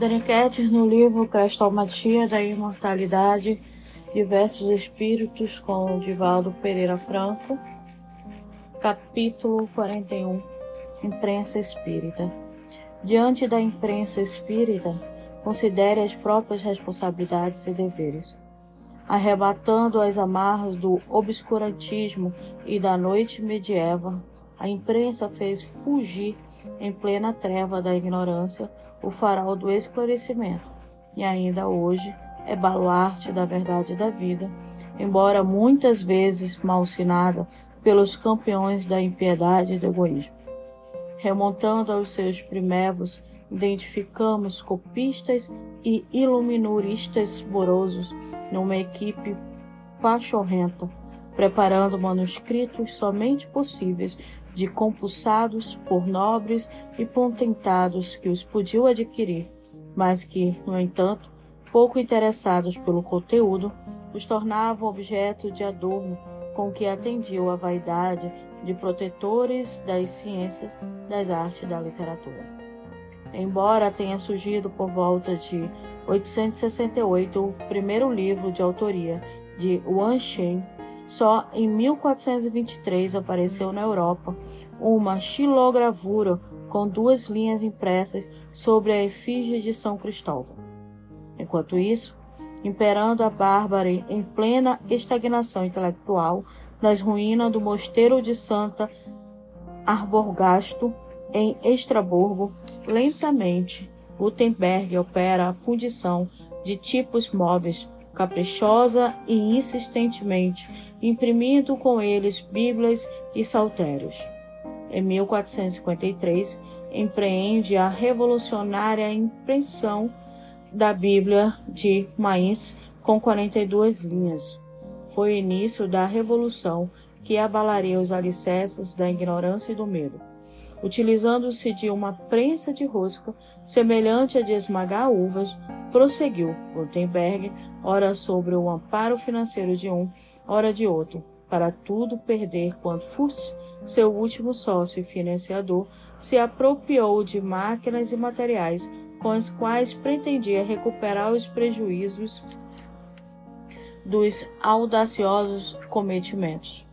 Daniquete, no livro Crestomatia da Imortalidade, Diversos Espíritos, com Divaldo Pereira Franco, capítulo 41 Imprensa Espírita. Diante da imprensa espírita, considere as próprias responsabilidades e deveres. Arrebatando as amarras do obscurantismo e da noite medieval, a imprensa fez fugir em plena treva da ignorância o farol do esclarecimento, e ainda hoje é baluarte da verdade da vida, embora muitas vezes malsinada pelos campeões da impiedade e do egoísmo. Remontando aos seus primevos, identificamos copistas e iluminuristas morosos numa equipe pachorrenta, preparando manuscritos somente possíveis de compulsados por nobres e potentados que os podiam adquirir, mas que, no entanto, pouco interessados pelo conteúdo, os tornavam objeto de adorno com que atendiam a vaidade de protetores das ciências, das artes e da literatura. Embora tenha surgido por volta de 868 o primeiro livro de autoria de Wan Shen, só em 1423 apareceu na Europa uma xilogravura com duas linhas impressas sobre a efígie de São Cristóvão. Enquanto isso, imperando a bárbara em plena estagnação intelectual nas ruínas do mosteiro de Santa Arborgasto, em Estraburgo, lentamente, Gutenberg opera a fundição de tipos móveis, caprichosa e insistentemente, imprimindo com eles bíblias e saltérios. Em 1453, empreende a revolucionária impressão da Bíblia de Mainz com 42 linhas. Foi o início da revolução que abalaria os alicerces da ignorância e do medo. Utilizando-se de uma prensa de rosca, semelhante a de esmagar uvas, prosseguiu Gutenberg, ora sobre o amparo financeiro de um, ora de outro, para tudo perder quanto fosse, seu último sócio e financiador se apropriou de máquinas e materiais com as quais pretendia recuperar os prejuízos dos audaciosos cometimentos.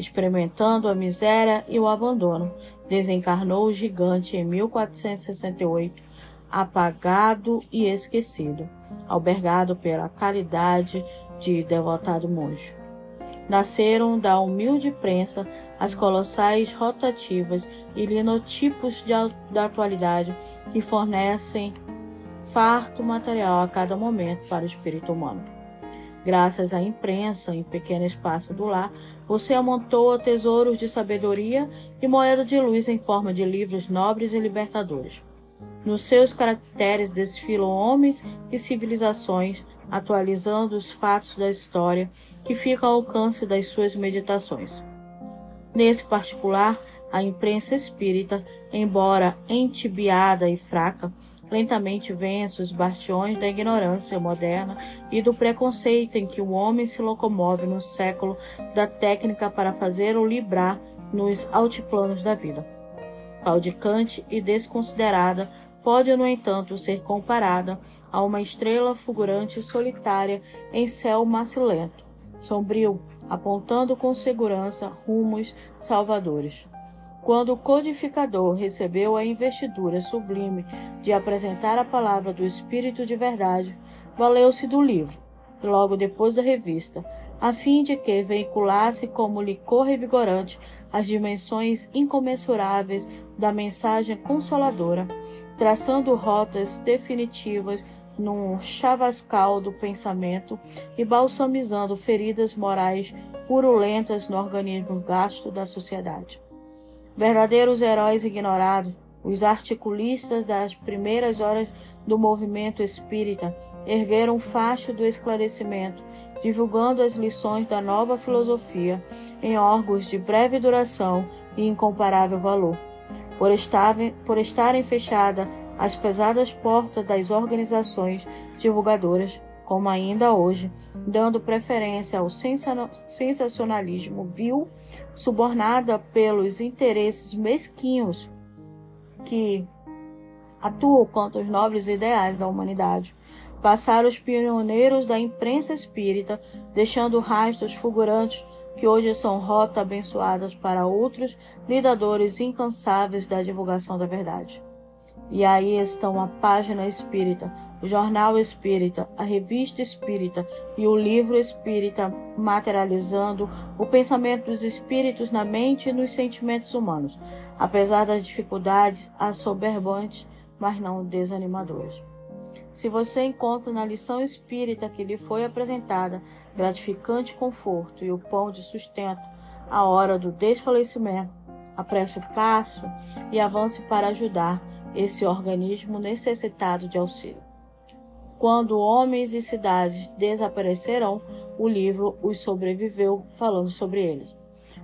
Experimentando a miséria e o abandono, desencarnou o gigante em 1468, apagado e esquecido, albergado pela caridade de devotado monge. Nasceram da humilde prensa as colossais rotativas e linotipos de, da atualidade que fornecem farto material a cada momento para o espírito humano. Graças à imprensa, em pequeno espaço do lar, você amontoa tesouros de sabedoria e moeda de luz em forma de livros nobres e libertadores. Nos seus caracteres desfilam homens e civilizações, atualizando os fatos da história que fica ao alcance das suas meditações. Nesse particular, a imprensa espírita, embora entibiada e fraca, lentamente vence os bastiões da ignorância moderna e do preconceito em que o homem se locomove no século da técnica para fazer o librar nos altiplanos da vida. Claudicante e desconsiderada, pode, no entanto, ser comparada a uma estrela fulgurante solitária em céu macilento, sombrio, apontando com segurança rumos salvadores. Quando o codificador recebeu a investidura sublime de apresentar a palavra do Espírito de verdade, valeu-se do livro, logo depois da revista, a fim de que veiculasse como licor revigorante as dimensões incomensuráveis da mensagem consoladora, traçando rotas definitivas num chavascal do pensamento e balsamizando feridas morais purulentas no organismo gasto da sociedade. Verdadeiros heróis ignorados, os articulistas das primeiras horas do movimento espírita ergueram o facho do esclarecimento divulgando as lições da nova filosofia em órgãos de breve duração e incomparável valor. Por, estarem, por estarem fechadas as pesadas portas das organizações divulgadoras, como ainda hoje, dando preferência ao sensacionalismo vil, subornada pelos interesses mesquinhos que atuam contra os nobres ideais da humanidade. Passaram os pioneiros da imprensa espírita, deixando rastros fulgurantes que hoje são rota abençoadas para outros lidadores incansáveis da divulgação da verdade. E aí estão a página espírita, o jornal espírita, a revista espírita e o livro espírita materializando o pensamento dos espíritos na mente e nos sentimentos humanos, apesar das dificuldades assoberbantes, mas não desanimadoras. Se você encontra na lição espírita que lhe foi apresentada gratificante conforto e o pão de sustento à hora do desfalecimento, apresse o passo e avance para ajudar esse organismo necessitado de auxílio. Quando homens e cidades desaparecerão, o livro os sobreviveu falando sobre eles.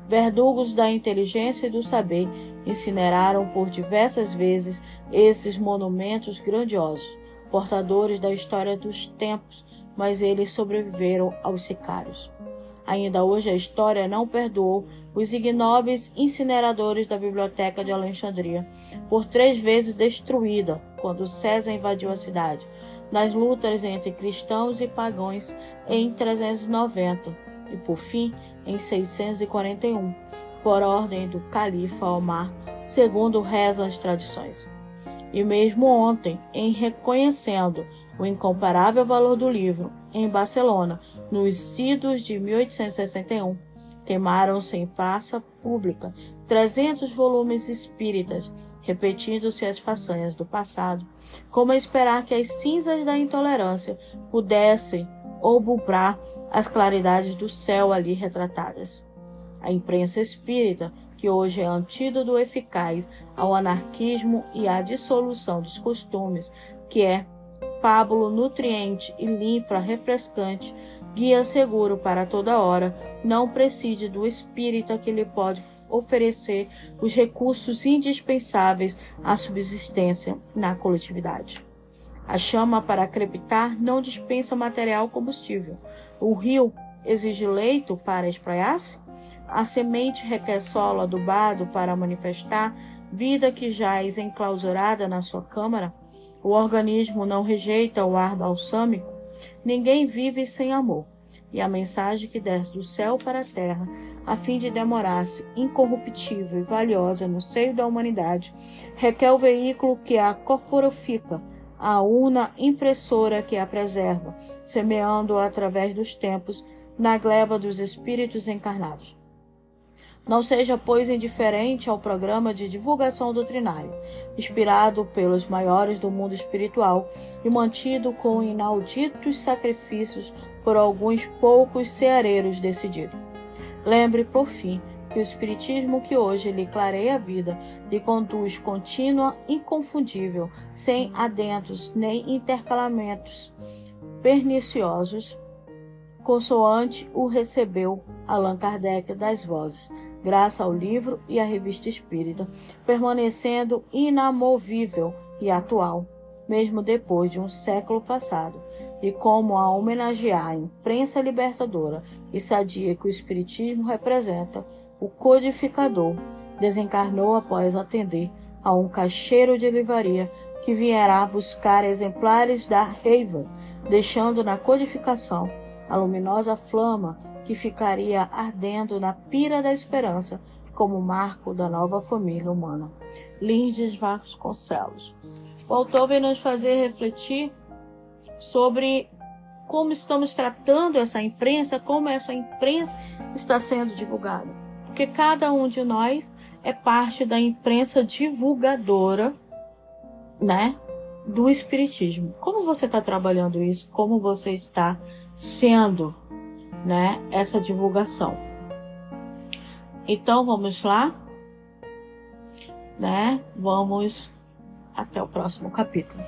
Verdugos da inteligência e do saber incineraram por diversas vezes esses monumentos grandiosos, portadores da história dos tempos, mas eles sobreviveram aos sicários. Ainda hoje a história não perdoou os ignóbeis incineradores da Biblioteca de Alexandria, por três vezes destruída quando César invadiu a cidade, nas lutas entre cristãos e pagãos em 390 e, por fim, em 641, por ordem do califa Omar, segundo rezam as tradições. E mesmo ontem, em reconhecendo o incomparável valor do livro, em Barcelona, nos idos de 1861, queimaram-se em praça pública 300 volumes espíritas, repetindo-se as façanhas do passado, como esperar que as cinzas da intolerância pudessem obubrar as claridades do céu ali retratadas. A imprensa espírita, que hoje é antídoto eficaz ao anarquismo e à dissolução dos costumes, que é pábulo nutriente e linfa refrescante, guia seguro para toda hora, não preside do espírita que lhe pode oferecer os recursos indispensáveis à subsistência na coletividade. A chama para crepitar não dispensa material combustível. O rio exige leito para espraiar-se? A semente requer solo adubado para manifestar vida que jaz enclausurada na sua câmara? O organismo não rejeita o ar balsâmico? Ninguém vive sem amor. E a mensagem que desce do céu para a terra, a fim de demorar-se incorruptível e valiosa no seio da humanidade, requer o veículo que a corporifica a una impressora que a preserva, semeando-a através dos tempos na gleba dos espíritos encarnados. Não seja, pois, indiferente ao programa de divulgação doutrinário, inspirado pelos maiores do mundo espiritual e mantido com inauditos sacrifícios por alguns poucos ceareiros decididos. Lembre, por fim, que o Espiritismo que hoje lhe clareia a vida lhe conduz contínua, inconfundível, sem adentos nem intercalamentos perniciosos, consoante o recebeu Allan Kardec das vozes, graças ao livro e à revista espírita, permanecendo inamovível e atual, mesmo depois de um século passado, e como a homenagear a imprensa libertadora e sadia que o Espiritismo representa, o codificador desencarnou após atender a um caixeiro de livraria que vierá buscar exemplares da Reiva, deixando na codificação a luminosa flama que ficaria ardendo na pira da esperança como marco da nova família humana. Lindes Vasconcelos. O autor vem nos fazer refletir sobre como estamos tratando essa imprensa, como essa imprensa está sendo divulgada. Porque cada um de nós é parte da imprensa divulgadora, né, do espiritismo. Como você está trabalhando isso? Como você está sendo, né, essa divulgação? Então vamos lá, né? Vamos até o próximo capítulo.